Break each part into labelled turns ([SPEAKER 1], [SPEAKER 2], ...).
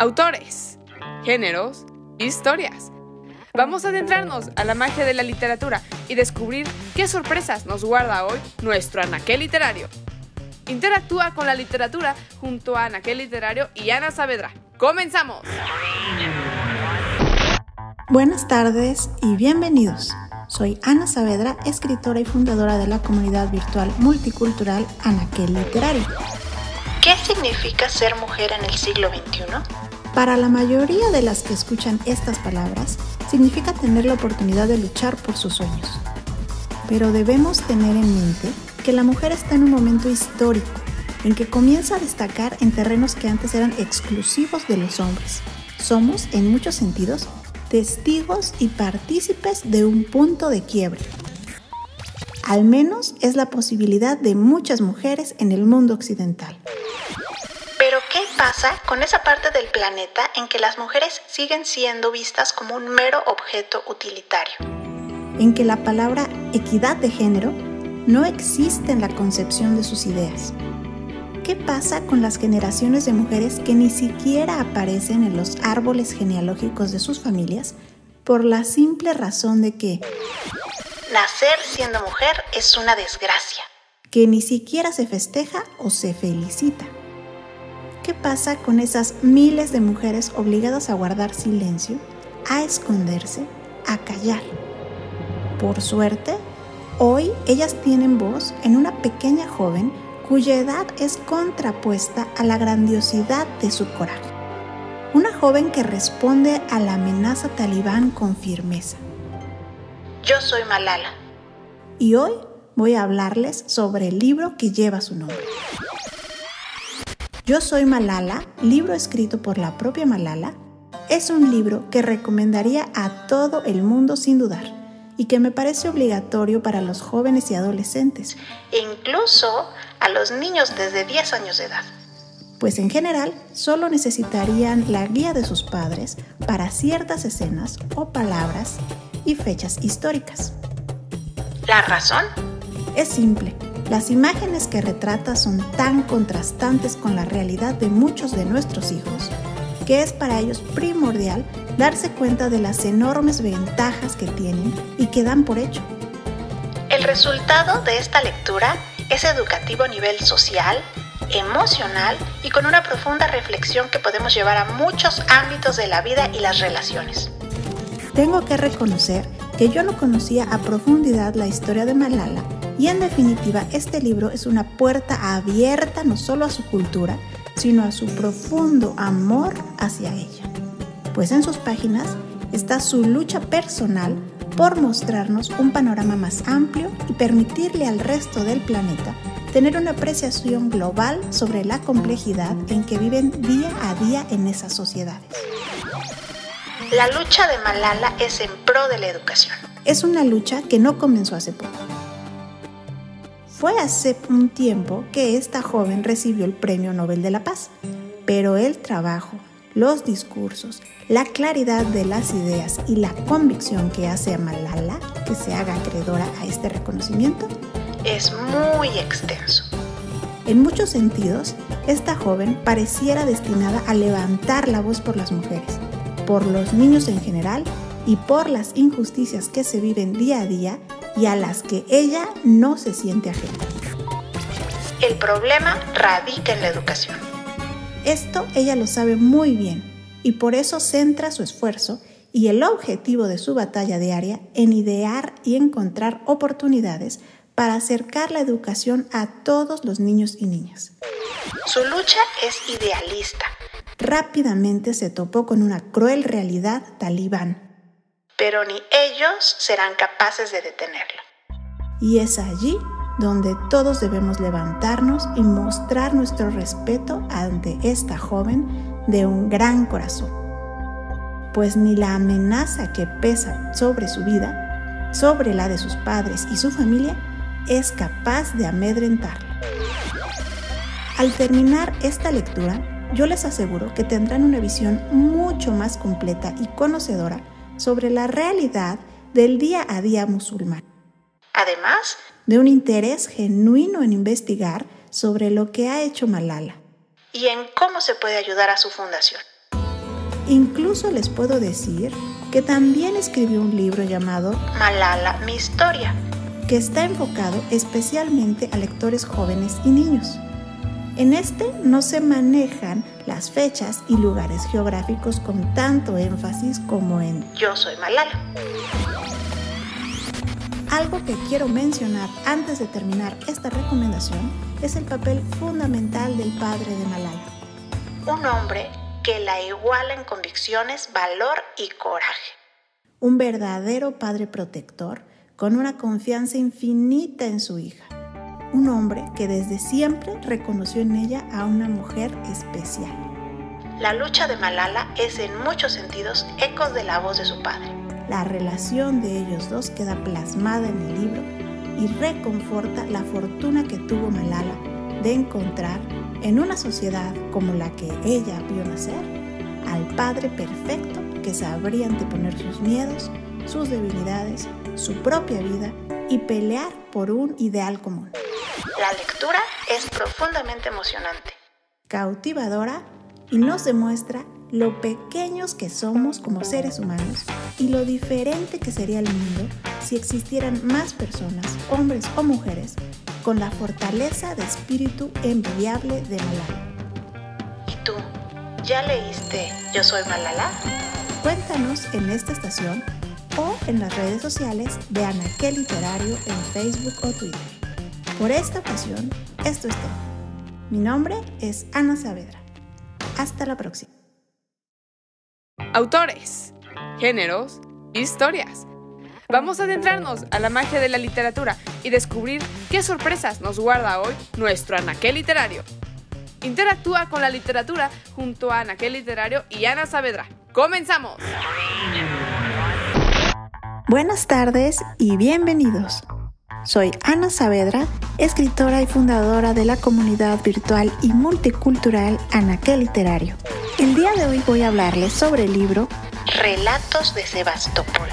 [SPEAKER 1] Autores, géneros, historias. Vamos a adentrarnos a la magia de la literatura y descubrir qué sorpresas nos guarda hoy nuestro anaquel literario. Interactúa con la literatura junto a Anaquel Literario y Ana Saavedra. ¡Comenzamos!
[SPEAKER 2] Buenas tardes y bienvenidos. Soy Ana Saavedra, escritora y fundadora de la comunidad virtual multicultural Anaquel Literario.
[SPEAKER 3] ¿Qué significa ser mujer en el siglo XXI?
[SPEAKER 2] Para la mayoría de las que escuchan estas palabras, significa tener la oportunidad de luchar por sus sueños. Pero debemos tener en mente que la mujer está en un momento histórico en que comienza a destacar en terrenos que antes eran exclusivos de los hombres. Somos, en muchos sentidos, testigos y partícipes de un punto de quiebre. Al menos es la posibilidad de muchas mujeres en el mundo occidental.
[SPEAKER 3] Pero ¿qué pasa con esa parte del planeta en que las mujeres siguen siendo vistas como un mero objeto utilitario?
[SPEAKER 2] En que la palabra equidad de género no existe en la concepción de sus ideas. ¿Qué pasa con las generaciones de mujeres que ni siquiera aparecen en los árboles genealógicos de sus familias por la simple razón de que
[SPEAKER 3] nacer siendo mujer es una desgracia?
[SPEAKER 2] Que ni siquiera se festeja o se felicita. ¿Qué pasa con esas miles de mujeres obligadas a guardar silencio, a esconderse, a callar? Por suerte, hoy ellas tienen voz en una pequeña joven cuya edad es contrapuesta a la grandiosidad de su coraje. Una joven que responde a la amenaza talibán con firmeza.
[SPEAKER 3] Yo soy Malala.
[SPEAKER 2] Y hoy voy a hablarles sobre el libro que lleva su nombre. Yo soy Malala, libro escrito por la propia Malala, es un libro que recomendaría a todo el mundo sin dudar y que me parece obligatorio para los jóvenes y adolescentes.
[SPEAKER 3] Incluso a los niños desde 10 años de edad.
[SPEAKER 2] Pues en general solo necesitarían la guía de sus padres para ciertas escenas o palabras y fechas históricas.
[SPEAKER 3] ¿La razón?
[SPEAKER 2] Es simple. Las imágenes que retrata son tan contrastantes con la realidad de muchos de nuestros hijos que es para ellos primordial darse cuenta de las enormes ventajas que tienen y que dan por hecho.
[SPEAKER 3] El resultado de esta lectura es educativo a nivel social, emocional y con una profunda reflexión que podemos llevar a muchos ámbitos de la vida y las relaciones.
[SPEAKER 2] Tengo que reconocer que yo no conocía a profundidad la historia de Malala y en definitiva, este libro es una puerta abierta no solo a su cultura, sino a su profundo amor hacia ella. Pues en sus páginas está su lucha personal por mostrarnos un panorama más amplio y permitirle al resto del planeta tener una apreciación global sobre la complejidad en que viven día a día en esas sociedades.
[SPEAKER 3] La lucha de Malala es en pro de la educación.
[SPEAKER 2] Es una lucha que no comenzó hace poco fue hace un tiempo que esta joven recibió el Premio Nobel de la Paz, pero el trabajo, los discursos, la claridad de las ideas y la convicción que hace a Malala que se haga acreedora a este reconocimiento
[SPEAKER 3] es muy extenso.
[SPEAKER 2] En muchos sentidos, esta joven pareciera destinada a levantar la voz por las mujeres, por los niños en general y por las injusticias que se viven día a día y a las que ella no se siente ajena.
[SPEAKER 3] El problema radica en la educación.
[SPEAKER 2] Esto ella lo sabe muy bien y por eso centra su esfuerzo y el objetivo de su batalla diaria en idear y encontrar oportunidades para acercar la educación a todos los niños y niñas.
[SPEAKER 3] Su lucha es idealista.
[SPEAKER 2] Rápidamente se topó con una cruel realidad talibán
[SPEAKER 3] pero ni ellos serán capaces de detenerlo.
[SPEAKER 2] Y es allí donde todos debemos levantarnos y mostrar nuestro respeto ante esta joven de un gran corazón. Pues ni la amenaza que pesa sobre su vida, sobre la de sus padres y su familia, es capaz de amedrentarla. Al terminar esta lectura, yo les aseguro que tendrán una visión mucho más completa y conocedora sobre la realidad del día a día musulmán.
[SPEAKER 3] Además,
[SPEAKER 2] de un interés genuino en investigar sobre lo que ha hecho Malala
[SPEAKER 3] y en cómo se puede ayudar a su fundación.
[SPEAKER 2] Incluso les puedo decir que también escribió un libro llamado
[SPEAKER 3] Malala, mi historia,
[SPEAKER 2] que está enfocado especialmente a lectores jóvenes y niños. En este no se manejan las fechas y lugares geográficos con tanto énfasis como en
[SPEAKER 3] Yo soy Malala.
[SPEAKER 2] Algo que quiero mencionar antes de terminar esta recomendación es el papel fundamental del padre de Malala.
[SPEAKER 3] Un hombre que la iguala en convicciones, valor y coraje.
[SPEAKER 2] Un verdadero padre protector con una confianza infinita en su hija. Un hombre que desde siempre reconoció en ella a una mujer especial.
[SPEAKER 3] La lucha de Malala es en muchos sentidos ecos de la voz de su padre.
[SPEAKER 2] La relación de ellos dos queda plasmada en el libro y reconforta la fortuna que tuvo Malala de encontrar en una sociedad como la que ella vio nacer, al Padre perfecto que sabría anteponer sus miedos, sus debilidades, su propia vida y pelear por un ideal común.
[SPEAKER 3] La lectura es profundamente emocionante,
[SPEAKER 2] cautivadora y nos demuestra lo pequeños que somos como seres humanos y lo diferente que sería el mundo si existieran más personas, hombres o mujeres, con la fortaleza de espíritu envidiable de Malala.
[SPEAKER 3] ¿Y tú? ¿Ya leíste Yo Soy Malala?
[SPEAKER 2] Cuéntanos en esta estación o en las redes sociales de Anaquel Literario en Facebook o Twitter. Por esta ocasión, esto es todo. Mi nombre es Ana Saavedra. Hasta la próxima.
[SPEAKER 1] Autores, géneros, historias. Vamos a adentrarnos a la magia de la literatura y descubrir qué sorpresas nos guarda hoy nuestro Anaquel Literario. Interactúa con la literatura junto a Anaquel Literario y Ana Saavedra. ¡Comenzamos!
[SPEAKER 2] Buenas tardes y bienvenidos. Soy Ana Saavedra, escritora y fundadora de la comunidad virtual y multicultural Anaquel Literario. El día de hoy voy a hablarles sobre el libro
[SPEAKER 3] Relatos de Sebastopol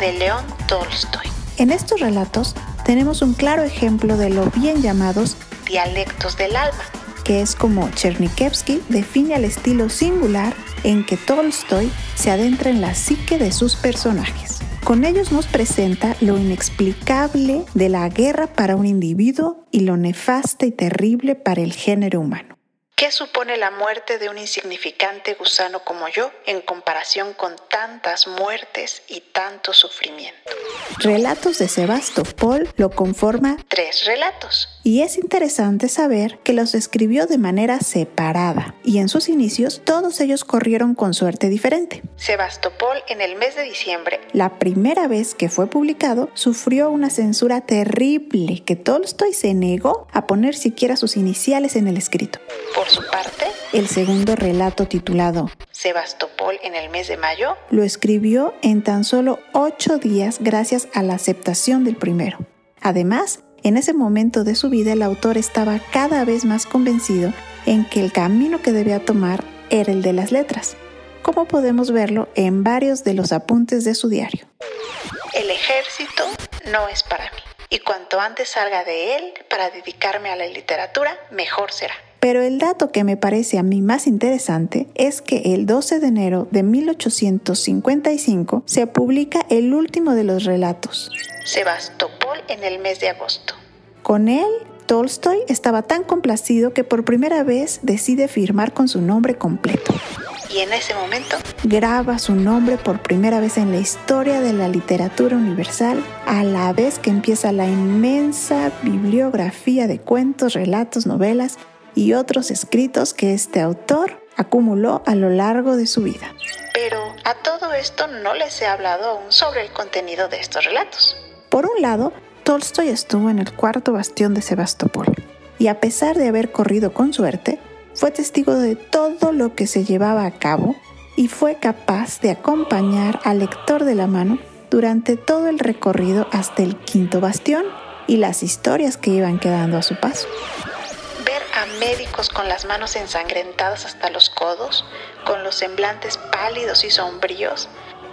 [SPEAKER 3] de León Tolstoy.
[SPEAKER 2] En estos relatos tenemos un claro ejemplo de lo bien llamados
[SPEAKER 3] dialectos del alma,
[SPEAKER 2] que es como Chernikevsky define al estilo singular en que Tolstoy se adentra en la psique de sus personajes. Con ellos nos presenta lo inexplicable de la guerra para un individuo y lo nefasta y terrible para el género humano.
[SPEAKER 3] ¿Qué supone la muerte de un insignificante gusano como yo en comparación con tantas muertes y tanto sufrimiento?
[SPEAKER 2] Relatos de Sebastopol lo conforma
[SPEAKER 3] tres relatos.
[SPEAKER 2] Y es interesante saber que los escribió de manera separada y en sus inicios todos ellos corrieron con suerte diferente.
[SPEAKER 3] Sebastopol en el mes de diciembre.
[SPEAKER 2] La primera vez que fue publicado sufrió una censura terrible que Tolstoy se negó a poner siquiera sus iniciales en el escrito.
[SPEAKER 3] Por su parte,
[SPEAKER 2] el segundo relato titulado
[SPEAKER 3] Sebastopol en el mes de mayo
[SPEAKER 2] lo escribió en tan solo ocho días gracias a la aceptación del primero. Además, en ese momento de su vida el autor estaba cada vez más convencido en que el camino que debía tomar era el de las letras, como podemos verlo en varios de los apuntes de su diario.
[SPEAKER 3] El ejército no es para mí, y cuanto antes salga de él para dedicarme a la literatura, mejor será.
[SPEAKER 2] Pero el dato que me parece a mí más interesante es que el 12 de enero de 1855 se publica el último de los relatos.
[SPEAKER 3] Sebastopol en el mes de agosto.
[SPEAKER 2] Con él, Tolstoy estaba tan complacido que por primera vez decide firmar con su nombre completo.
[SPEAKER 3] Y en ese momento
[SPEAKER 2] graba su nombre por primera vez en la historia de la literatura universal, a la vez que empieza la inmensa bibliografía de cuentos, relatos, novelas y otros escritos que este autor acumuló a lo largo de su vida.
[SPEAKER 3] Pero a todo esto no les he hablado aún sobre el contenido de estos relatos.
[SPEAKER 2] Por un lado, Tolstoy estuvo en el cuarto bastión de Sebastopol y a pesar de haber corrido con suerte, fue testigo de todo lo que se llevaba a cabo y fue capaz de acompañar al lector de la mano durante todo el recorrido hasta el quinto bastión y las historias que iban quedando a su paso.
[SPEAKER 3] A médicos con las manos ensangrentadas hasta los codos, con los semblantes pálidos y sombríos,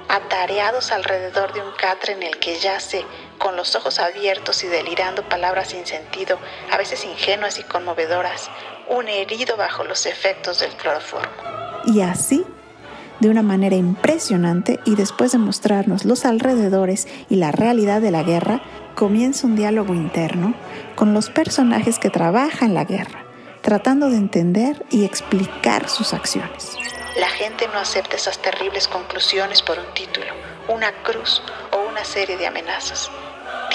[SPEAKER 3] atareados alrededor de un catre en el que yace, con los ojos abiertos y delirando palabras sin sentido, a veces ingenuas y conmovedoras, un herido bajo los efectos del cloroformo.
[SPEAKER 2] Y así, de una manera impresionante y después de mostrarnos los alrededores y la realidad de la guerra, comienza un diálogo interno con los personajes que trabajan la guerra, tratando de entender y explicar sus acciones.
[SPEAKER 3] La gente no acepta esas terribles conclusiones por un título, una cruz o una serie de amenazas.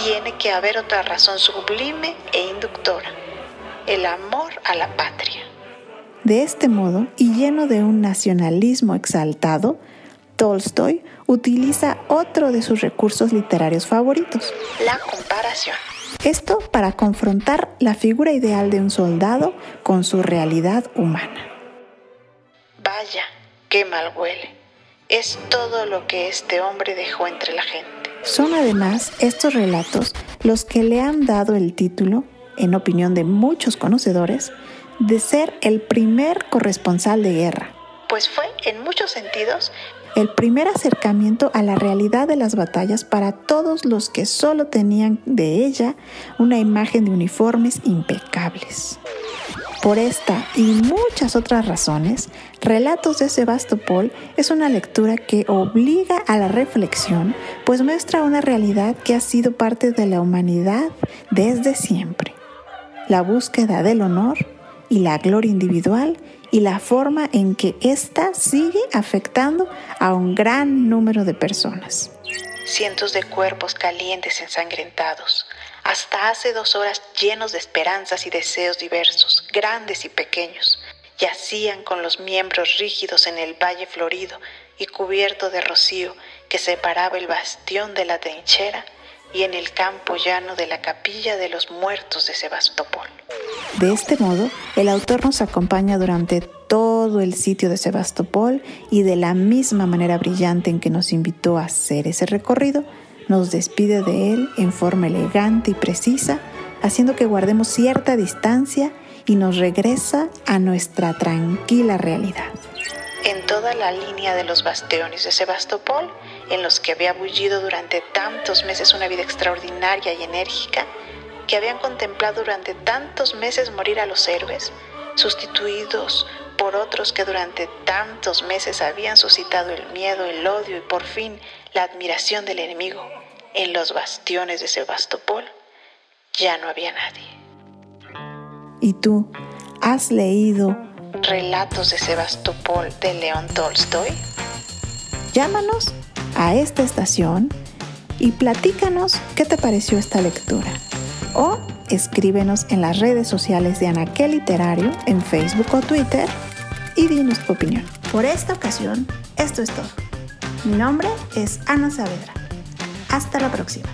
[SPEAKER 3] Tiene que haber otra razón sublime e inductora, el amor a la patria.
[SPEAKER 2] De este modo, y lleno de un nacionalismo exaltado, Tolstoy utiliza otro de sus recursos literarios favoritos,
[SPEAKER 3] la comparación.
[SPEAKER 2] Esto para confrontar la figura ideal de un soldado con su realidad humana.
[SPEAKER 3] Vaya, qué mal huele. Es todo lo que este hombre dejó entre la gente.
[SPEAKER 2] Son además estos relatos los que le han dado el título, en opinión de muchos conocedores, de ser el primer corresponsal de guerra.
[SPEAKER 3] Pues fue, en muchos sentidos,
[SPEAKER 2] el primer acercamiento a la realidad de las batallas para todos los que solo tenían de ella una imagen de uniformes impecables. Por esta y muchas otras razones, Relatos de Sebastopol es una lectura que obliga a la reflexión, pues muestra una realidad que ha sido parte de la humanidad desde siempre. La búsqueda del honor y la gloria individual y la forma en que ésta sigue afectando a un gran número de personas.
[SPEAKER 3] Cientos de cuerpos calientes ensangrentados, hasta hace dos horas llenos de esperanzas y deseos diversos, grandes y pequeños, yacían con los miembros rígidos en el valle florido y cubierto de rocío que separaba el bastión de la trinchera y en el campo llano de la capilla de los muertos de Sebastopol.
[SPEAKER 2] De este modo, el autor nos acompaña durante todo el sitio de Sebastopol y de la misma manera brillante en que nos invitó a hacer ese recorrido, nos despide de él en forma elegante y precisa, haciendo que guardemos cierta distancia y nos regresa a nuestra tranquila realidad.
[SPEAKER 3] En toda la línea de los bastiones de Sebastopol, en los que había bullido durante tantos meses una vida extraordinaria y enérgica, que habían contemplado durante tantos meses morir a los héroes, sustituidos por otros que durante tantos meses habían suscitado el miedo, el odio y por fin la admiración del enemigo en los bastiones de Sebastopol, ya no había nadie.
[SPEAKER 2] ¿Y tú has leído
[SPEAKER 3] Relatos de Sebastopol de León Tolstoy?
[SPEAKER 2] Llámanos a esta estación y platícanos qué te pareció esta lectura. O escríbenos en las redes sociales de Anaquel Literario en Facebook o Twitter y dinos tu opinión. Por esta ocasión, esto es todo. Mi nombre es Ana Saavedra. Hasta la próxima.